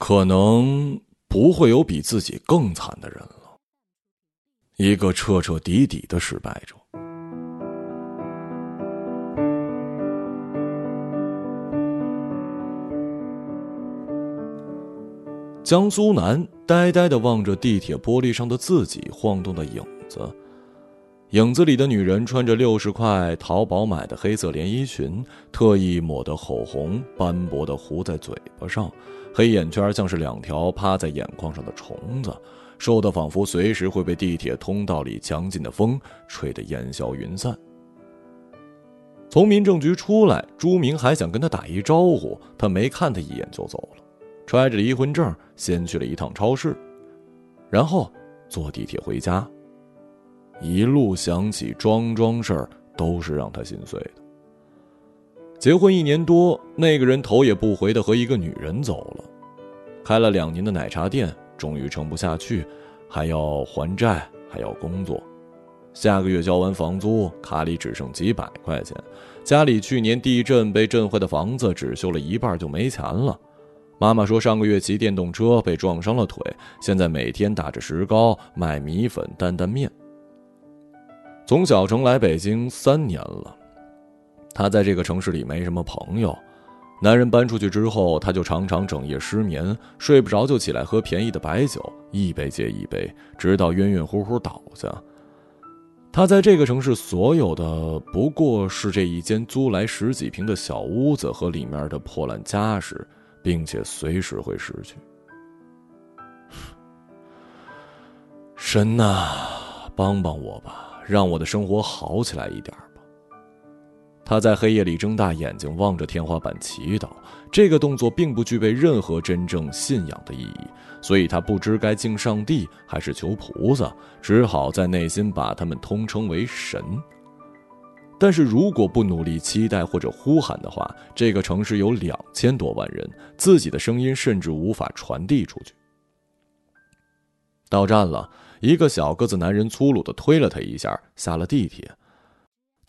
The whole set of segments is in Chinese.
可能不会有比自己更惨的人了。一个彻彻底底的失败者。江苏南呆呆的望着地铁玻璃上的自己晃动的影子，影子里的女人穿着六十块淘宝买的黑色连衣裙，特意抹的口红斑驳的糊在嘴巴上，黑眼圈像是两条趴在眼眶上的虫子，瘦的仿佛随时会被地铁通道里强劲的风吹得烟消云散。从民政局出来，朱明还想跟他打一招呼，他没看他一眼就走了。揣着离婚证，先去了一趟超市，然后坐地铁回家。一路想起桩桩事儿，都是让他心碎的。结婚一年多，那个人头也不回的和一个女人走了。开了两年的奶茶店，终于撑不下去，还要还债，还要工作。下个月交完房租，卡里只剩几百块钱。家里去年地震被震坏的房子，只修了一半就没钱了。妈妈说，上个月骑电动车被撞伤了腿，现在每天打着石膏卖米粉担担面。从小城来北京三年了，他在这个城市里没什么朋友。男人搬出去之后，他就常常整夜失眠，睡不着就起来喝便宜的白酒，一杯接一杯，直到晕晕乎乎倒下。他在这个城市所有的不过是这一间租来十几平的小屋子和里面的破烂家什。并且随时会失去。神呐，帮帮我吧，让我的生活好起来一点。他在黑夜里睁大眼睛望着天花板祈祷，这个动作并不具备任何真正信仰的意义，所以他不知该敬上帝还是求菩萨，只好在内心把他们通称为神。但是如果不努力期待或者呼喊的话，这个城市有两千多万人，自己的声音甚至无法传递出去。到站了，一个小个子男人粗鲁的推了他一下，下了地铁。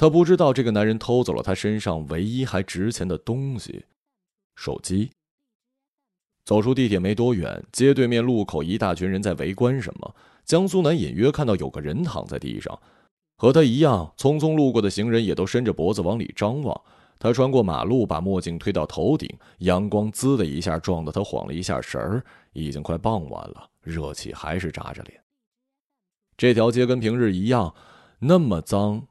他不知道这个男人偷走了他身上唯一还值钱的东西——手机。走出地铁没多远，街对面路口一大群人在围观什么。江苏南隐约看到有个人躺在地上。和他一样匆匆路过的行人也都伸着脖子往里张望。他穿过马路，把墨镜推到头顶，阳光滋的一下撞得他晃了一下神儿。已经快傍晚了，热气还是扎着脸。这条街跟平日一样，那么脏，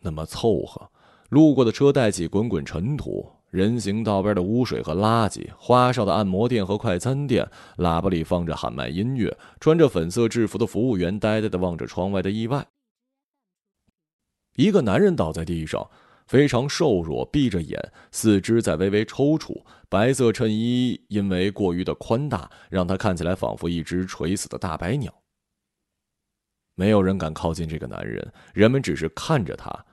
那么凑合。路过的车带起滚滚尘土，人行道边的污水和垃圾，花哨的按摩店和快餐店，喇叭里放着喊麦音乐，穿着粉色制服的服务员呆呆地望着窗外的意外。一个男人倒在地上，非常瘦弱，闭着眼，四肢在微微抽搐。白色衬衣因为过于的宽大，让他看起来仿佛一只垂死的大白鸟。没有人敢靠近这个男人，人们只是看着他。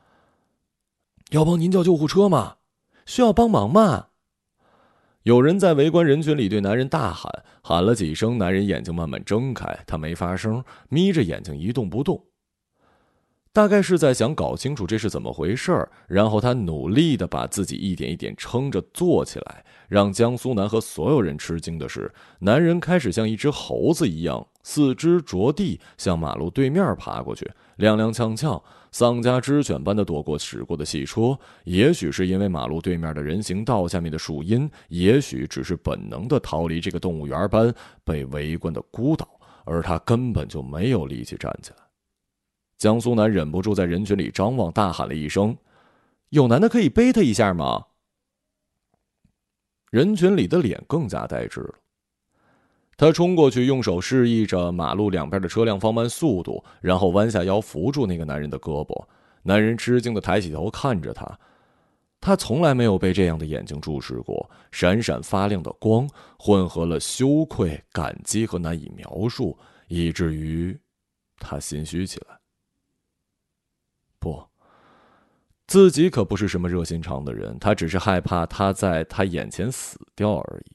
要帮您叫救护车吗？需要帮忙吗？有人在围观人群里对男人大喊，喊了几声，男人眼睛慢慢睁开，他没发声，眯着眼睛一动不动。大概是在想搞清楚这是怎么回事儿，然后他努力的把自己一点一点撑着坐起来。让江苏南和所有人吃惊的是，男人开始像一只猴子一样，四肢着地向马路对面爬过去，踉踉跄跄，丧家之犬般的躲过驶过的汽车。也许是因为马路对面的人行道下面的树荫，也许只是本能的逃离这个动物园般被围观的孤岛，而他根本就没有力气站起来。江苏南忍不住在人群里张望，大喊了一声：“有男的可以背他一下吗？”人群里的脸更加呆滞了。他冲过去，用手示意着马路两边的车辆放慢速度，然后弯下腰扶住那个男人的胳膊。男人吃惊的抬起头看着他，他从来没有被这样的眼睛注视过，闪闪发亮的光混合了羞愧、感激和难以描述，以至于他心虚起来。不，自己可不是什么热心肠的人，他只是害怕他在他眼前死掉而已。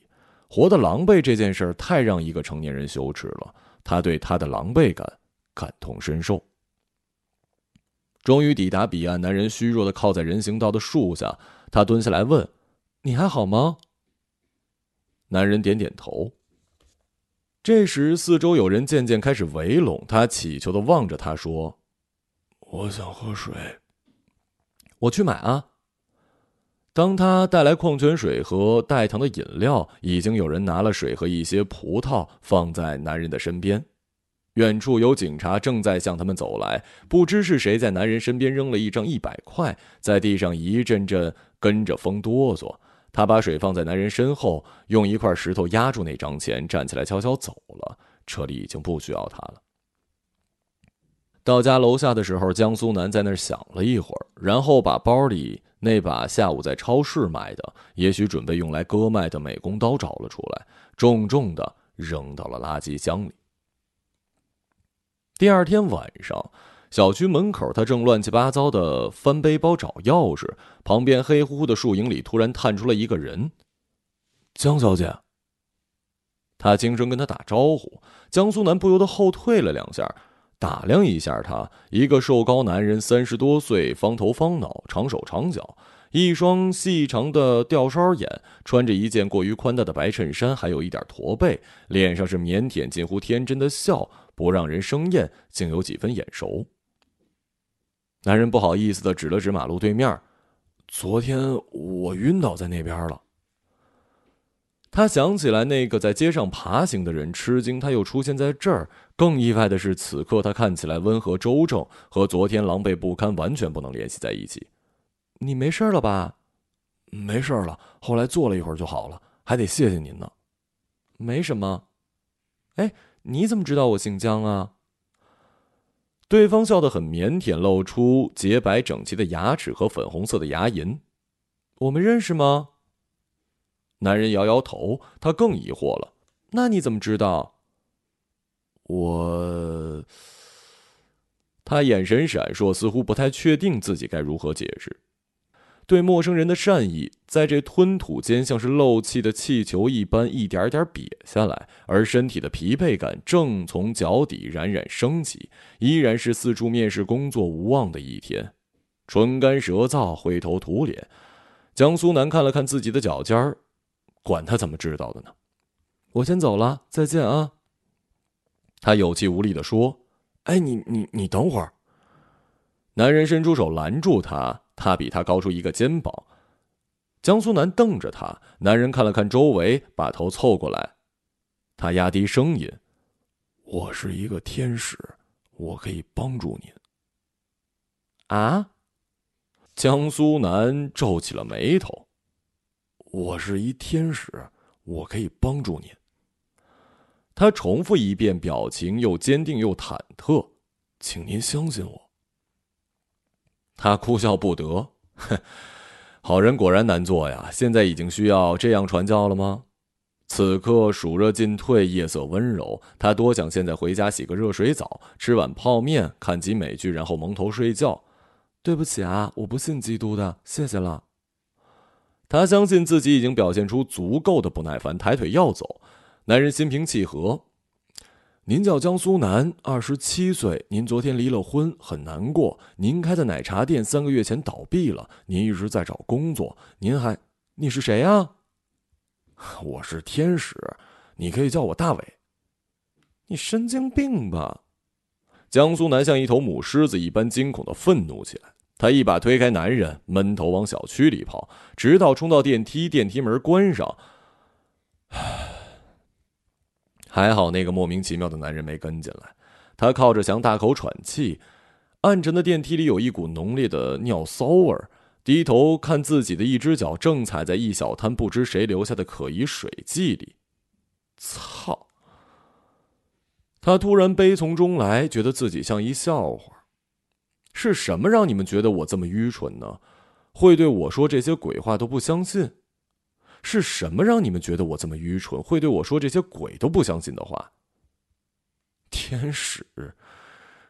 活得狼狈这件事太让一个成年人羞耻了，他对他的狼狈感感同身受。终于抵达彼岸，男人虚弱的靠在人行道的树下，他蹲下来问：“你还好吗？”男人点点头。这时，四周有人渐渐开始围拢他，乞求的望着他说：“我想喝水，我去买啊。”当他带来矿泉水和带糖的饮料，已经有人拿了水和一些葡萄放在男人的身边。远处有警察正在向他们走来，不知是谁在男人身边扔了一张一百块，在地上一阵阵跟着风哆嗦。他把水放在男人身后，用一块石头压住那张钱，站起来悄悄走了。车里已经不需要他了。到家楼下的时候，江苏南在那儿想了一会儿，然后把包里那把下午在超市买的、也许准备用来割麦的美工刀找了出来，重重的扔到了垃圾箱里。第二天晚上。小区门口，他正乱七八糟的翻背包找钥匙，旁边黑乎乎的树影里突然探出了一个人。江小姐。他轻声跟他打招呼，江苏南不由得后退了两下，打量一下他，一个瘦高男人，三十多岁，方头方脑，长手长脚，一双细长的吊梢眼，穿着一件过于宽大的白衬衫，还有一点驼背，脸上是腼腆近乎天真的笑，不让人生厌，竟有几分眼熟。男人不好意思的指了指马路对面，昨天我晕倒在那边了。他想起来那个在街上爬行的人，吃惊他又出现在这儿。更意外的是，此刻他看起来温和周正，和昨天狼狈不堪完全不能联系在一起。你没事了吧？没事了，后来坐了一会儿就好了，还得谢谢您呢。没什么。哎，你怎么知道我姓江啊？对方笑得很腼腆，露出洁白整齐的牙齿和粉红色的牙龈。我们认识吗？男人摇摇头，他更疑惑了。那你怎么知道？我……他眼神闪烁，似乎不太确定自己该如何解释。对陌生人的善意，在这吞吐间像是漏气的气球一般一点点瘪下来，而身体的疲惫感正从脚底冉冉升起。依然是四处面试工作无望的一天，唇干舌燥，灰头土脸。江苏南看了看自己的脚尖儿，管他怎么知道的呢？我先走了，再见啊。他有气无力地说：“哎，你你你等会儿。”男人伸出手拦住他。他比他高出一个肩膀，江苏南瞪着他。男人看了看周围，把头凑过来。他压低声音：“我是一个天使，我可以帮助您。”啊！江苏南皱起了眉头：“我是一天使，我可以帮助您。”他重复一遍，表情又坚定又忐忑：“请您相信我。”他哭笑不得，哼，好人果然难做呀！现在已经需要这样传教了吗？此刻暑热进退，夜色温柔，他多想现在回家洗个热水澡，吃碗泡面，看集美剧，然后蒙头睡觉。对不起啊，我不信基督的，谢谢了。他相信自己已经表现出足够的不耐烦，抬腿要走。男人心平气和。您叫江苏南，二十七岁。您昨天离了婚，很难过。您开的奶茶店三个月前倒闭了。您一直在找工作。您还……你是谁呀？我是天使，你可以叫我大伟。你神经病吧？江苏南像一头母狮子一般惊恐的愤怒起来。他一把推开男人，闷头往小区里跑，直到冲到电梯，电梯门关上。唉。还好那个莫名其妙的男人没跟进来，他靠着墙大口喘气，暗沉的电梯里有一股浓烈的尿骚味儿。低头看自己的一只脚正踩在一小滩不知谁留下的可疑水迹里，操！他突然悲从中来，觉得自己像一笑话。是什么让你们觉得我这么愚蠢呢？会对我说这些鬼话都不相信？是什么让你们觉得我这么愚蠢，会对我说这些鬼都不相信的话？天使，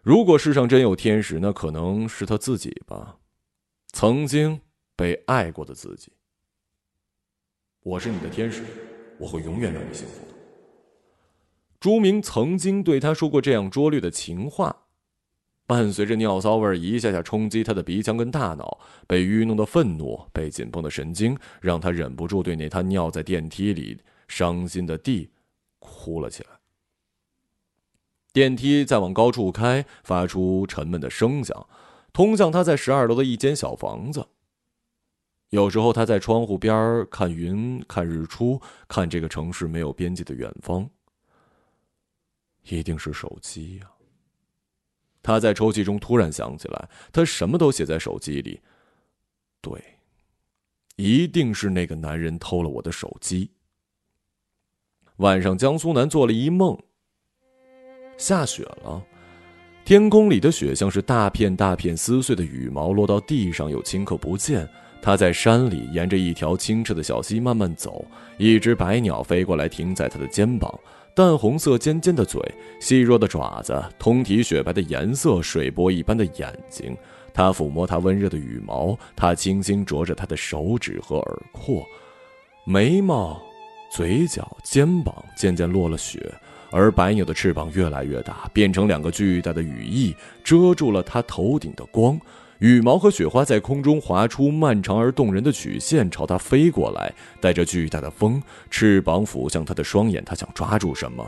如果世上真有天使，那可能是他自己吧，曾经被爱过的自己。我是你的天使，我会永远让你幸福的。朱明曾经对他说过这样拙劣的情话。伴随着尿骚味一下下冲击他的鼻腔跟大脑，被愚弄的愤怒，被紧绷的神经，让他忍不住对那滩尿在电梯里伤心的地哭了起来。电梯在往高处开，发出沉闷的声响，通向他在十二楼的一间小房子。有时候他在窗户边看云，看日出，看这个城市没有边际的远方。一定是手机呀。他在抽屉中突然想起来，他什么都写在手机里。对，一定是那个男人偷了我的手机。晚上，江苏南做了一梦。下雪了，天空里的雪像是大片大片撕碎的羽毛，落到地上又顷刻不见。他在山里沿着一条清澈的小溪慢慢走，一只白鸟飞过来停在他的肩膀，淡红色尖尖的嘴，细弱的爪子，通体雪白的颜色，水波一般的眼睛。他抚摸它温热的羽毛，他轻轻啄着它的手指和耳廓，眉毛、嘴角、肩膀渐渐落了雪，而白鸟的翅膀越来越大，变成两个巨大的羽翼，遮住了他头顶的光。羽毛和雪花在空中划出漫长而动人的曲线，朝他飞过来，带着巨大的风，翅膀抚向他的双眼，他想抓住什么，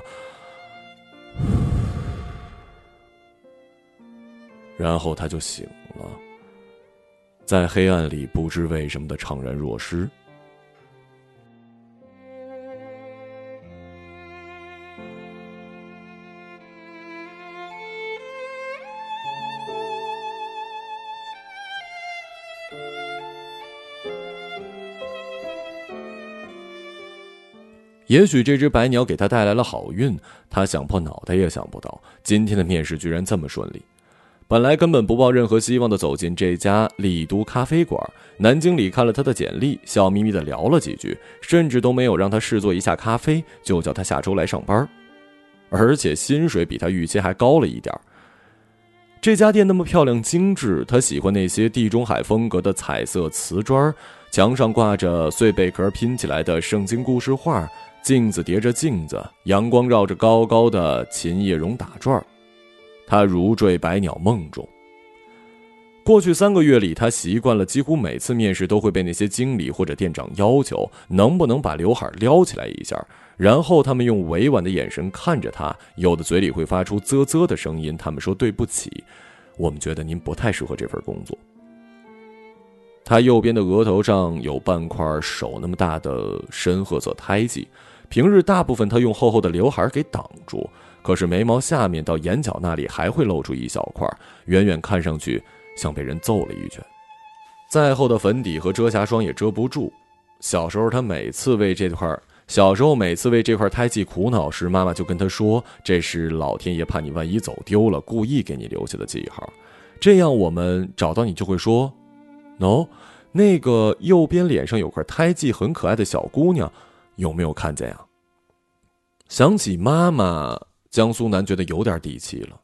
然后他就醒了，在黑暗里不知为什么的怅然若失。也许这只白鸟给他带来了好运，他想破脑袋也想不到，今天的面试居然这么顺利。本来根本不抱任何希望的走进这家丽都咖啡馆，男经理看了他的简历，笑眯眯的聊了几句，甚至都没有让他试做一下咖啡，就叫他下周来上班，而且薪水比他预期还高了一点。这家店那么漂亮精致，他喜欢那些地中海风格的彩色瓷砖，墙上挂着碎贝壳拼起来的圣经故事画。镜子叠着镜子，阳光绕着高高的琴叶榕打转儿，他如坠百鸟梦中。过去三个月里，他习惯了，几乎每次面试都会被那些经理或者店长要求能不能把刘海撩起来一下，然后他们用委婉的眼神看着他，有的嘴里会发出啧啧的声音。他们说：“对不起，我们觉得您不太适合这份工作。”他右边的额头上有半块手那么大的深褐色胎记。平日大部分他用厚厚的刘海给挡住，可是眉毛下面到眼角那里还会露出一小块，远远看上去像被人揍了一拳。再厚的粉底和遮瑕霜也遮不住。小时候他每次为这块，小时候每次为这块胎记苦恼时，妈妈就跟他说：“这是老天爷怕你万一走丢了，故意给你留下的记号。这样我们找到你就会说，no，那个右边脸上有块胎记很可爱的小姑娘。”有没有看见呀？想起妈妈，江苏南觉得有点底气了。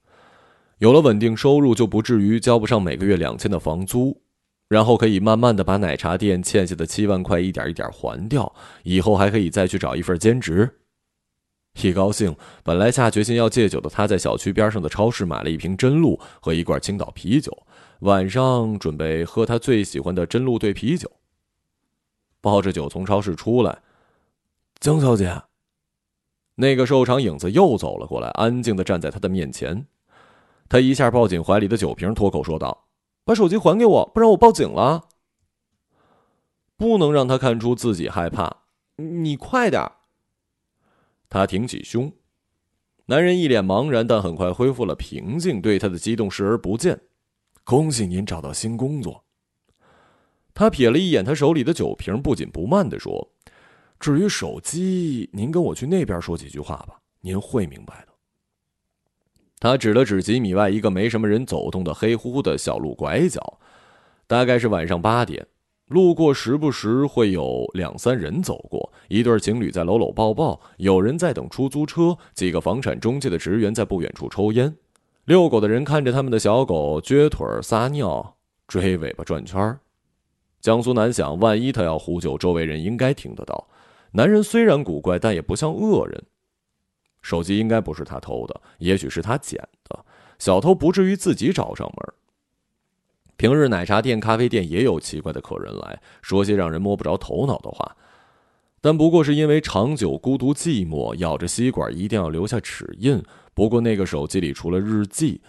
有了稳定收入，就不至于交不上每个月两千的房租，然后可以慢慢的把奶茶店欠下的七万块一点一点还掉。以后还可以再去找一份兼职。一高兴，本来下决心要戒酒的他，在小区边上的超市买了一瓶真露和一罐青岛啤酒，晚上准备喝他最喜欢的真露兑啤酒。抱着酒从超市出来。江小姐，那个瘦长影子又走了过来，安静的站在他的面前。他一下抱紧怀里的酒瓶，脱口说道：“把手机还给我，不然我报警了。”不能让他看出自己害怕，你快点。他挺起胸。男人一脸茫然，但很快恢复了平静，对他的激动视而不见。恭喜您找到新工作。他瞥了一眼他手里的酒瓶，不紧不慢的说。至于手机，您跟我去那边说几句话吧，您会明白的。他指了指几米外一个没什么人走动的黑乎乎的小路拐角，大概是晚上八点，路过时不时会有两三人走过，一对情侣在搂搂抱抱，有人在等出租车，几个房产中介的职员在不远处抽烟，遛狗的人看着他们的小狗撅腿撒尿、追尾巴转圈江苏南想，万一他要呼救，周围人应该听得到。男人虽然古怪，但也不像恶人。手机应该不是他偷的，也许是他捡的。小偷不至于自己找上门。平日奶茶店、咖啡店也有奇怪的客人来说些让人摸不着头脑的话。但不过是因为长久孤独寂寞，咬着吸管一定要留下齿印。不过那个手机里除了日记，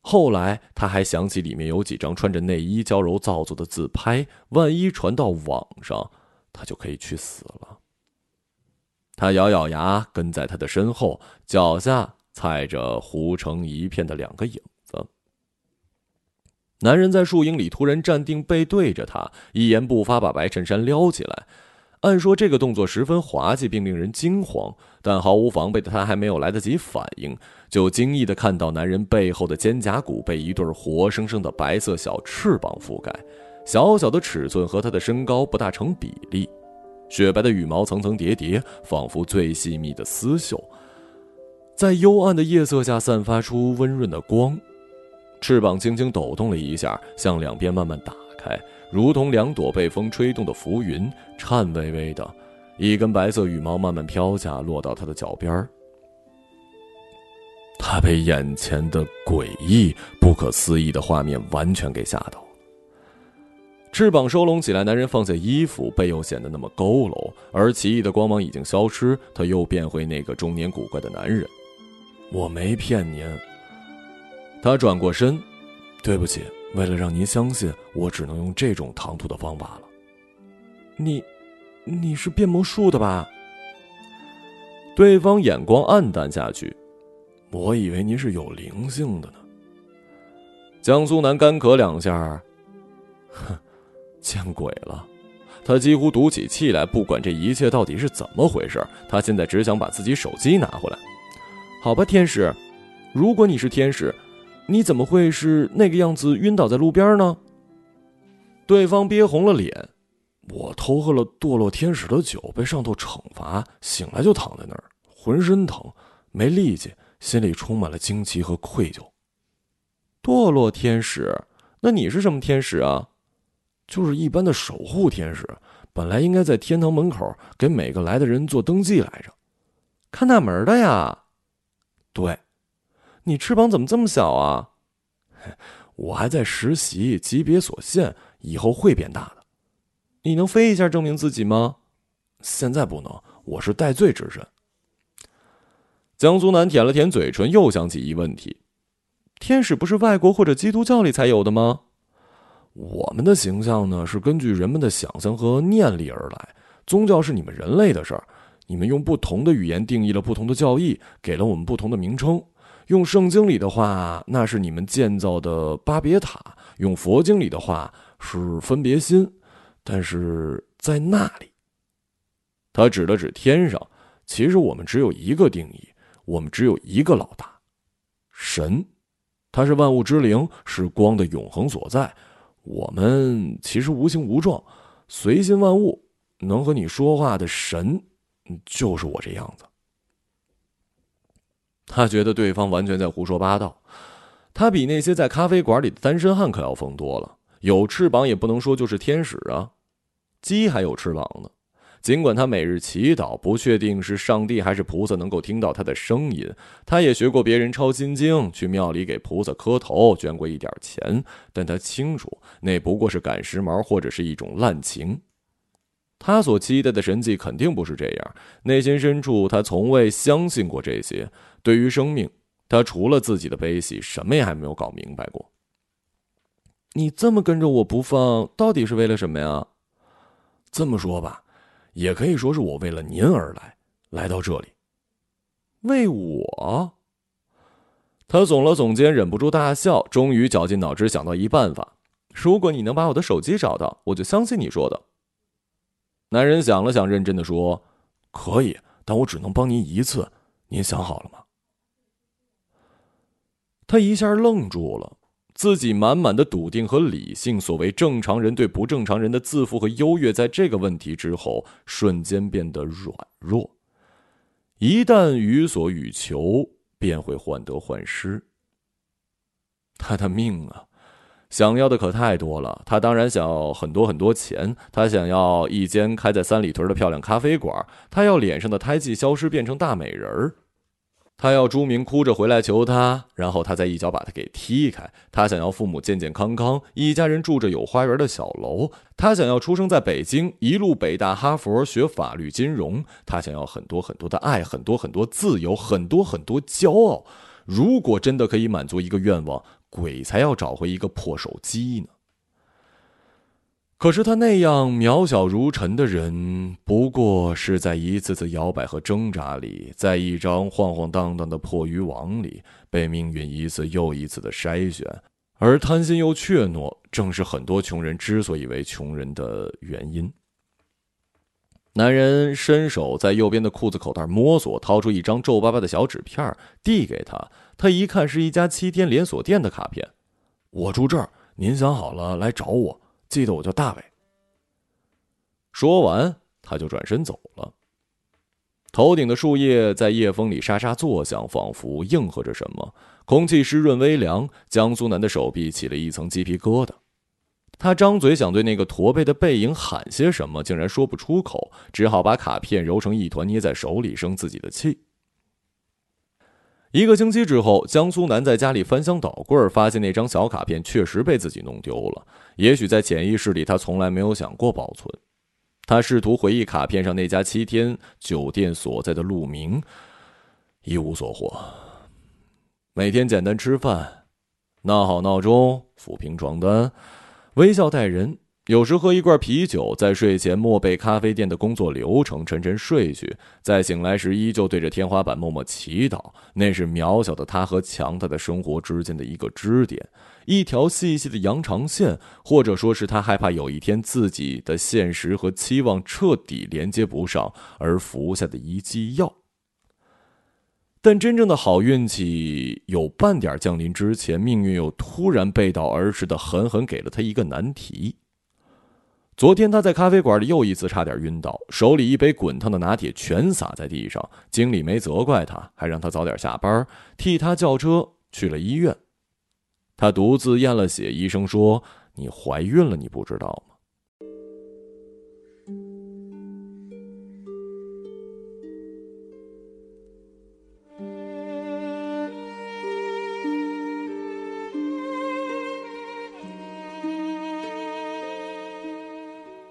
后来他还想起里面有几张穿着内衣娇柔造作的自拍，万一传到网上，他就可以去死了。他咬咬牙，跟在他的身后，脚下踩着糊成一片的两个影子。男人在树荫里突然站定，背对着他，一言不发，把白衬衫撩起来。按说这个动作十分滑稽，并令人惊慌，但毫无防备的他还没有来得及反应，就惊异的看到男人背后的肩胛骨被一对活生生的白色小翅膀覆盖，小小的尺寸和他的身高不大成比例，雪白的羽毛层层叠叠，仿佛最细密的丝绣，在幽暗的夜色下散发出温润的光，翅膀轻轻抖动了一下，向两边慢慢打开。如同两朵被风吹动的浮云，颤巍巍的，一根白色羽毛慢慢飘下，落到他的脚边他被眼前的诡异、不可思议的画面完全给吓到。翅膀收拢起来，男人放下衣服，背又显得那么佝偻，而奇异的光芒已经消失，他又变回那个中年古怪的男人。我没骗您。他转过身，对不起。为了让您相信，我只能用这种唐突的方法了。你，你是变魔术的吧？对方眼光暗淡下去。我以为您是有灵性的呢。江苏南干咳两下，哼，见鬼了！他几乎赌起气来。不管这一切到底是怎么回事，他现在只想把自己手机拿回来。好吧，天使，如果你是天使。你怎么会是那个样子晕倒在路边呢？对方憋红了脸。我偷喝了堕落天使的酒，被上头惩罚，醒来就躺在那儿，浑身疼，没力气，心里充满了惊奇和愧疚。堕落天使？那你是什么天使啊？就是一般的守护天使，本来应该在天堂门口给每个来的人做登记来着，看大门的呀。对。你翅膀怎么这么小啊？我还在实习，级别所限，以后会变大的。你能飞一下证明自己吗？现在不能，我是戴罪之身。江苏南舔了舔嘴唇，又想起一问题：天使不是外国或者基督教里才有的吗？我们的形象呢，是根据人们的想象和念力而来。宗教是你们人类的事儿，你们用不同的语言定义了不同的教义，给了我们不同的名称。用圣经里的话，那是你们建造的巴别塔；用佛经里的话，是分别心。但是在那里，他指了指天上。其实我们只有一个定义，我们只有一个老大，神。他是万物之灵，是光的永恒所在。我们其实无形无状，随心万物，能和你说话的神，就是我这样子。他觉得对方完全在胡说八道，他比那些在咖啡馆里的单身汉可要疯多了。有翅膀也不能说就是天使啊，鸡还有翅膀呢。尽管他每日祈祷，不确定是上帝还是菩萨能够听到他的声音。他也学过别人抄心经，去庙里给菩萨磕头，捐过一点钱，但他清楚那不过是赶时髦或者是一种滥情。他所期待的神迹肯定不是这样，内心深处他从未相信过这些。对于生命，他除了自己的悲喜，什么也还没有搞明白过。你这么跟着我不放，到底是为了什么呀？这么说吧，也可以说是我为了您而来，来到这里。为我？他耸了耸肩，忍不住大笑，终于绞尽脑汁想到一办法：如果你能把我的手机找到，我就相信你说的。男人想了想，认真的说：“可以，但我只能帮您一次。您想好了吗？”他一下愣住了，自己满满的笃定和理性，所谓正常人对不正常人的自负和优越，在这个问题之后瞬间变得软弱。一旦予所欲求，便会患得患失。他的命啊！想要的可太多了，他当然想要很多很多钱，他想要一间开在三里屯的漂亮咖啡馆，他要脸上的胎记消失变成大美人儿，他要朱明哭着回来求他，然后他再一脚把他给踢开。他想要父母健健康康，一家人住着有花园的小楼。他想要出生在北京，一路北大哈佛学法律金融。他想要很多很多的爱，很多很多自由，很多很多骄傲。如果真的可以满足一个愿望，鬼才要找回一个破手机呢。可是他那样渺小如尘的人，不过是在一次次摇摆和挣扎里，在一张晃晃荡荡的破渔网里，被命运一次又一次的筛选。而贪心又怯懦，正是很多穷人之所以为穷人的原因。男人伸手在右边的裤子口袋摸索，掏出一张皱巴巴的小纸片，递给他。他一看，是一家七天连锁店的卡片。我住这儿，您想好了来找我。记得我叫大伟。说完，他就转身走了。头顶的树叶在夜风里沙沙作响，仿佛应和着什么。空气湿润微凉，江苏南的手臂起了一层鸡皮疙瘩。他张嘴想对那个驼背的背影喊些什么，竟然说不出口，只好把卡片揉成一团，捏在手里生自己的气。一个星期之后，江苏南在家里翻箱倒柜，发现那张小卡片确实被自己弄丢了。也许在潜意识里，他从来没有想过保存。他试图回忆卡片上那家七天酒店所在的路名，一无所获。每天简单吃饭，闹好闹钟，抚平床单，微笑待人。有时喝一罐啤酒，在睡前默背咖啡店的工作流程，沉沉睡去。在醒来时，依旧对着天花板默默祈祷。那是渺小的他和强大的生活之间的一个支点，一条细细的羊肠线，或者说是他害怕有一天自己的现实和期望彻底连接不上而服下的一剂药。但真正的好运气有半点降临之前，命运又突然背道而驰的狠狠给了他一个难题。昨天他在咖啡馆里又一次差点晕倒，手里一杯滚烫的拿铁全洒在地上。经理没责怪他，还让他早点下班，替他叫车去了医院。他独自验了血，医生说：“你怀孕了，你不知道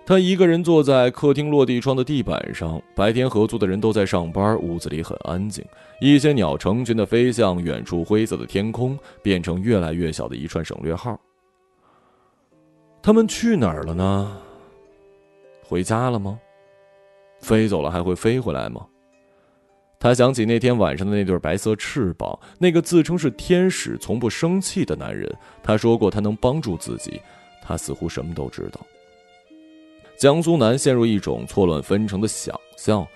他一个人坐在客厅落地窗的地板上，白天合租的人都在上班，屋子里很安静。一些鸟成群的飞向远处灰色的天空，变成越来越小的一串省略号。他们去哪儿了呢？回家了吗？飞走了还会飞回来吗？他想起那天晚上的那对白色翅膀，那个自称是天使、从不生气的男人。他说过他能帮助自己，他似乎什么都知道。江苏南陷入一种错乱纷呈的想象，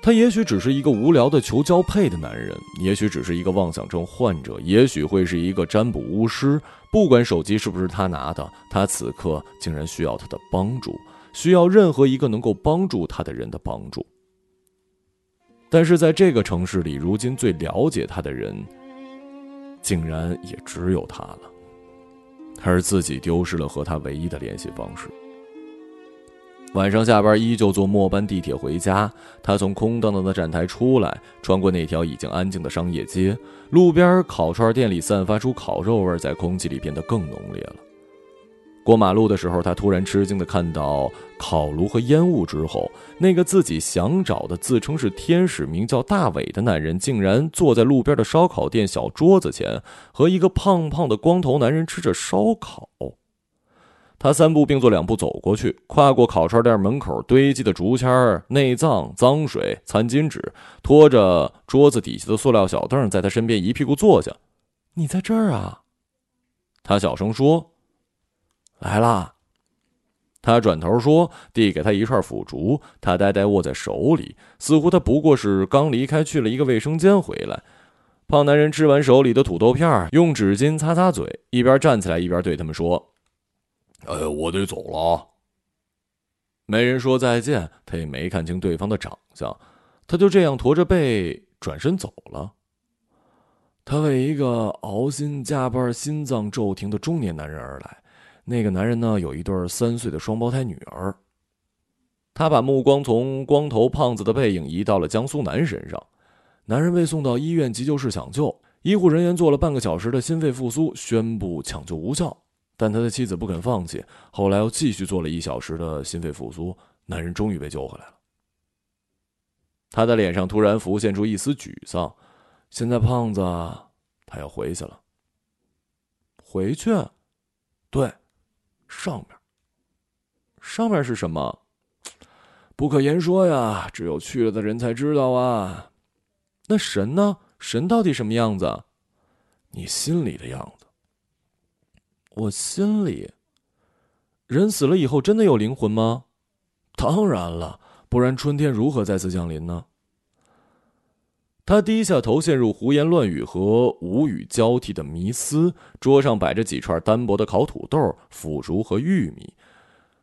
他也许只是一个无聊的求交配的男人，也许只是一个妄想症患者，也许会是一个占卜巫师。不管手机是不是他拿的，他此刻竟然需要他的帮助，需要任何一个能够帮助他的人的帮助。但是在这个城市里，如今最了解他的人，竟然也只有他了，而自己丢失了和他唯一的联系方式。晚上下班依旧坐末班地铁回家。他从空荡荡的站台出来，穿过那条已经安静的商业街，路边烤串店里散发出烤肉味，在空气里变得更浓烈了。过马路的时候，他突然吃惊地看到烤炉和烟雾之后，那个自己想找的、自称是天使、名叫大伟的男人，竟然坐在路边的烧烤店小桌子前，和一个胖胖的光头男人吃着烧烤。他三步并作两步走过去，跨过烤串店门口堆积的竹签、内脏、脏水、餐巾纸，拖着桌子底下的塑料小凳，在他身边一屁股坐下。你在这儿啊？他小声说：“来啦。”他转头说，递给他一串腐竹，他呆呆握在手里，似乎他不过是刚离开去了一个卫生间回来。胖男人吃完手里的土豆片，用纸巾擦擦嘴，一边站起来一边对他们说。哎，我得走了。没人说再见，他也没看清对方的长相，他就这样驼着背转身走了。他为一个熬心加班、心脏骤停的中年男人而来。那个男人呢，有一对三岁的双胞胎女儿。他把目光从光头胖子的背影移到了江苏男身上。男人被送到医院急救室抢救，医护人员做了半个小时的心肺复苏，宣布抢救无效。但他的妻子不肯放弃，后来又继续做了一小时的心肺复苏，男人终于被救回来了。他的脸上突然浮现出一丝沮丧。现在胖子他要回去了。回去？对，上面。上面是什么？不可言说呀，只有去了的人才知道啊。那神呢？神到底什么样子？你心里的样子。我心里。人死了以后真的有灵魂吗？当然了，不然春天如何再次降临呢？他低下头，陷入胡言乱语和无语交替的迷思。桌上摆着几串单薄的烤土豆、腐竹和玉米。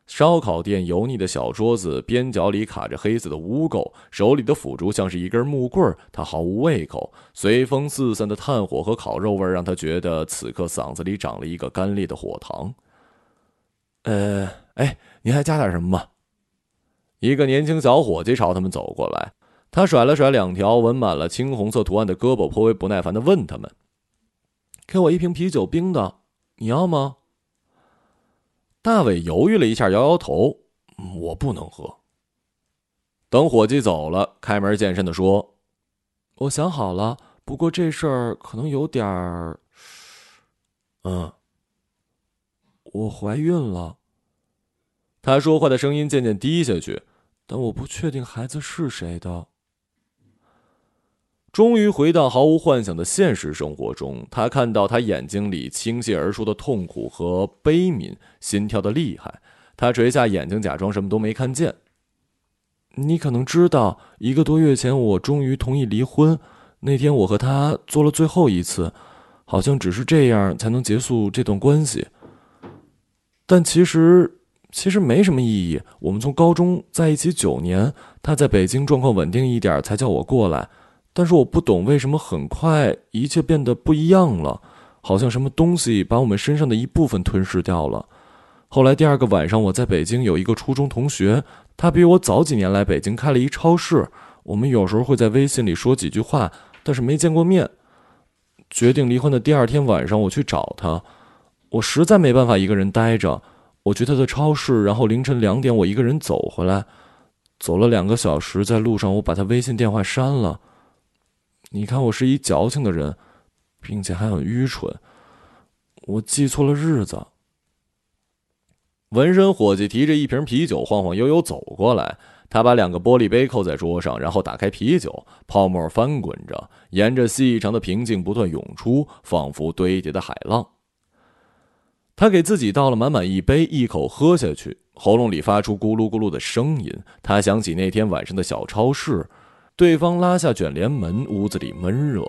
烧烤店油腻的小桌子边角里卡着黑色的污垢，手里的腐竹像是一根木棍他毫无胃口。随风四散的炭火和烤肉味让他觉得此刻嗓子里长了一个干裂的火塘。呃，哎，您还加点什么吗？一个年轻小伙计朝他们走过来，他甩了甩两条纹满了青红色图案的胳膊，颇为不耐烦的问他们：“给我一瓶啤酒，冰的，你要吗？”大伟犹豫了一下，摇摇头：“我不能喝。”等伙计走了，开门见山的说：“我想好了，不过这事儿可能有点儿……嗯，我怀孕了。”他说话的声音渐渐低下去，但我不确定孩子是谁的。终于回到毫无幻想的现实生活中，他看到他眼睛里倾泻而出的痛苦和悲悯，心跳的厉害。他垂下眼睛，假装什么都没看见。你可能知道，一个多月前我终于同意离婚。那天我和他做了最后一次，好像只是这样才能结束这段关系。但其实，其实没什么意义。我们从高中在一起九年，他在北京状况稳定一点，才叫我过来。但是我不懂为什么很快一切变得不一样了，好像什么东西把我们身上的一部分吞噬掉了。后来第二个晚上，我在北京有一个初中同学，他比我早几年来北京开了一超市，我们有时候会在微信里说几句话，但是没见过面。决定离婚的第二天晚上，我去找他，我实在没办法一个人待着，我去他的超市，然后凌晨两点我一个人走回来，走了两个小时，在路上我把他微信电话删了。你看，我是一矫情的人，并且还很愚蠢。我记错了日子。纹身伙计提着一瓶啤酒，晃晃悠悠走过来。他把两个玻璃杯扣在桌上，然后打开啤酒，泡沫翻滚着，沿着细长的平静不断涌出，仿佛堆叠的海浪。他给自己倒了满满一杯，一口喝下去，喉咙里发出咕噜咕噜的声音。他想起那天晚上的小超市。对方拉下卷帘门，屋子里闷热，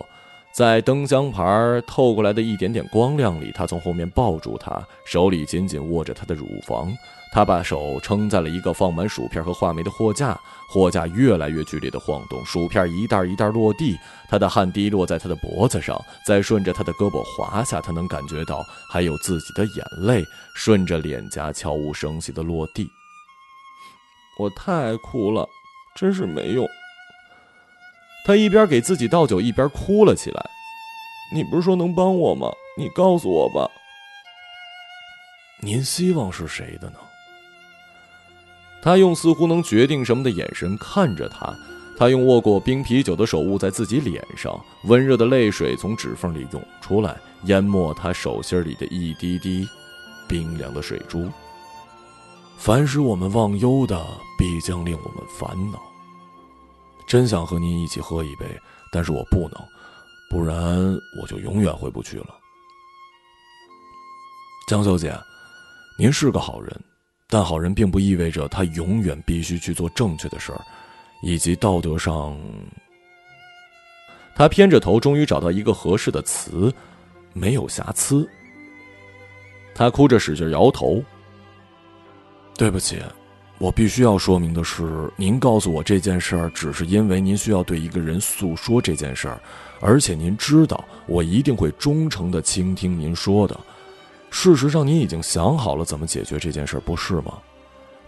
在灯箱牌透过来的一点点光亮里，他从后面抱住她，手里紧紧握着她的乳房。他把手撑在了一个放满薯片和话梅的货架，货架越来越剧烈的晃动，薯片一袋一袋落地，他的汗滴落在他的脖子上，再顺着他的胳膊滑下，他能感觉到还有自己的眼泪顺着脸颊悄无声息的落地。我太爱哭了，真是没用。他一边给自己倒酒，一边哭了起来。你不是说能帮我吗？你告诉我吧。您希望是谁的呢？他用似乎能决定什么的眼神看着他。他用握过冰啤酒的手捂在自己脸上，温热的泪水从指缝里涌出来，淹没他手心里的一滴滴冰凉的水珠。凡使我们忘忧的，必将令我们烦恼。真想和您一起喝一杯，但是我不能，不然我就永远回不去了。江小姐，您是个好人，但好人并不意味着他永远必须去做正确的事儿，以及道德上。他偏着头，终于找到一个合适的词，没有瑕疵。他哭着使劲摇头。对不起。我必须要说明的是，您告诉我这件事儿，只是因为您需要对一个人诉说这件事儿，而且您知道我一定会忠诚的倾听您说的。事实上，您已经想好了怎么解决这件事儿，不是吗？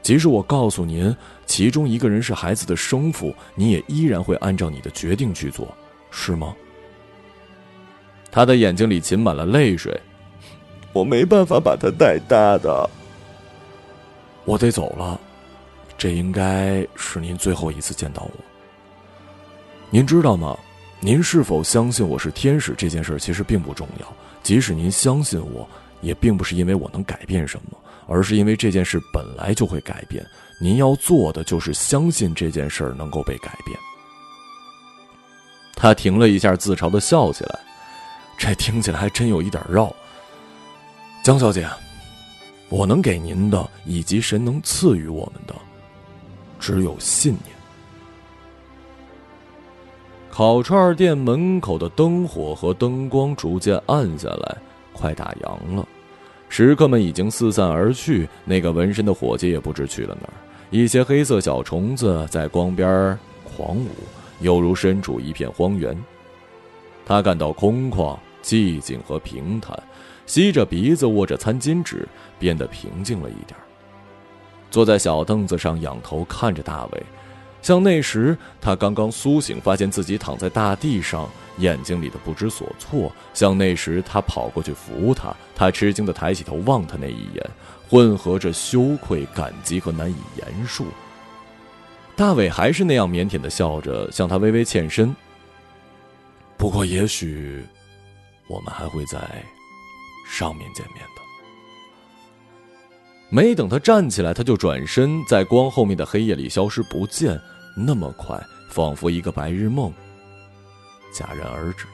即使我告诉您，其中一个人是孩子的生父，你也依然会按照你的决定去做，是吗？他的眼睛里噙满了泪水。我没办法把他带大的。我得走了，这应该是您最后一次见到我。您知道吗？您是否相信我是天使这件事其实并不重要。即使您相信我，也并不是因为我能改变什么，而是因为这件事本来就会改变。您要做的就是相信这件事能够被改变。他停了一下，自嘲的笑起来。这听起来还真有一点绕。江小姐，我能给您的，以及神能赐予我们的，只有信念。烤串店门口的灯火和灯光逐渐暗下来，快打烊了。食客们已经四散而去，那个纹身的伙计也不知去了哪儿。一些黑色小虫子在光边狂舞，犹如身处一片荒原。他感到空旷。寂静和平坦，吸着鼻子，握着餐巾纸，变得平静了一点。坐在小凳子上，仰头看着大卫，像那时他刚刚苏醒，发现自己躺在大地上，眼睛里的不知所措；像那时他跑过去扶他，他吃惊的抬起头望他那一眼，混合着羞愧、感激和难以言述。大伟还是那样腼腆的笑着，向他微微欠身。不过，也许。我们还会在上面见面的。没等他站起来，他就转身，在光后面的黑夜里消失不见，那么快，仿佛一个白日梦，戛然而止。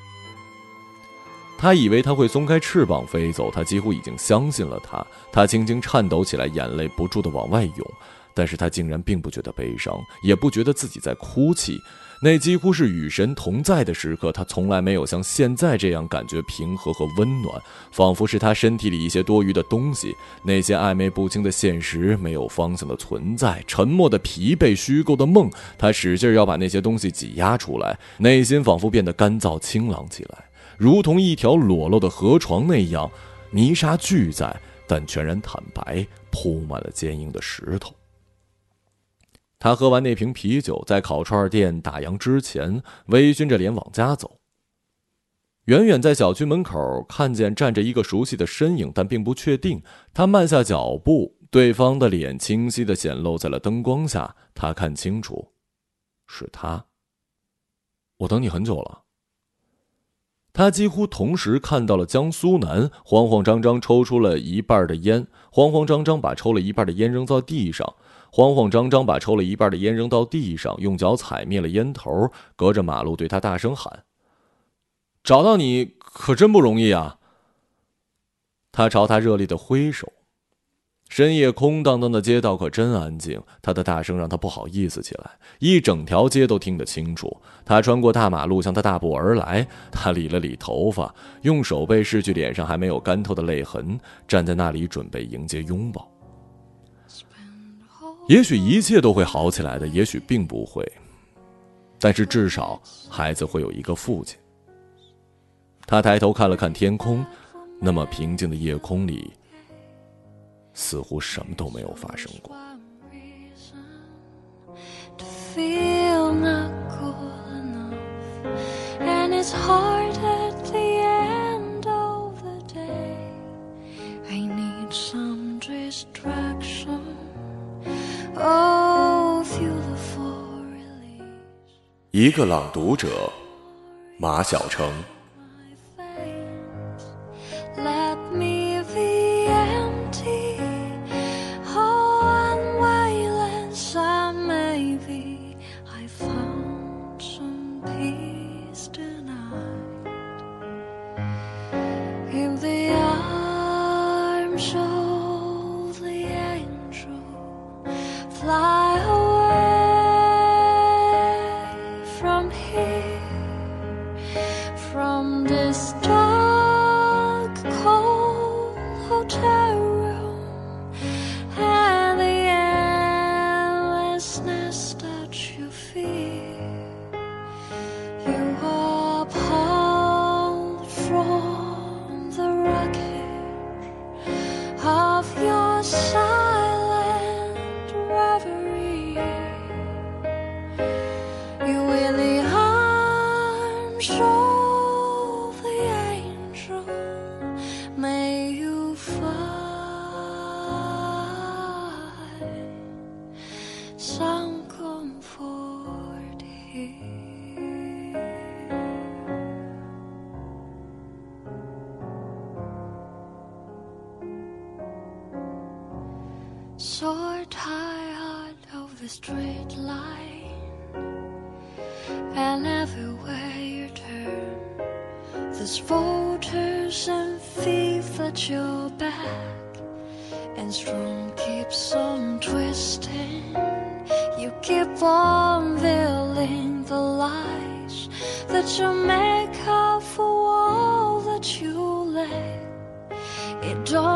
他以为他会松开翅膀飞走，他几乎已经相信了他。他轻轻颤抖起来，眼泪不住的往外涌，但是他竟然并不觉得悲伤，也不觉得自己在哭泣。那几乎是与神同在的时刻，他从来没有像现在这样感觉平和和温暖，仿佛是他身体里一些多余的东西，那些暧昧不清的现实，没有方向的存在，沉默的疲惫，虚构的梦。他使劲要把那些东西挤压出来，内心仿佛变得干燥清朗起来，如同一条裸露的河床那样，泥沙俱在，但全然坦白，铺满了坚硬的石头。他喝完那瓶啤酒，在烤串店打烊之前，微醺着脸往家走。远远在小区门口看见站着一个熟悉的身影，但并不确定。他慢下脚步，对方的脸清晰的显露在了灯光下。他看清楚，是他。我等你很久了。他几乎同时看到了江苏南慌慌张张抽出了一半的烟，慌慌张张把抽了一半的烟扔到地上。慌慌张张把抽了一半的烟扔到地上，用脚踩灭了烟头，隔着马路对他大声喊：“找到你可真不容易啊！”他朝他热烈的挥手。深夜空荡荡的街道可真安静，他的大声让他不好意思起来。一整条街都听得清楚。他穿过大马路，向他大步而来。他理了理头发，用手背拭去脸上还没有干透的泪痕，站在那里准备迎接拥抱。也许一切都会好起来的，也许并不会，但是至少孩子会有一个父亲。他抬头看了看天空，那么平静的夜空里，似乎什么都没有发生过。一个朗读者，马晓成。keep on revealing the lies that you make up for all that you lay. It don't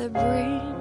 the breeze.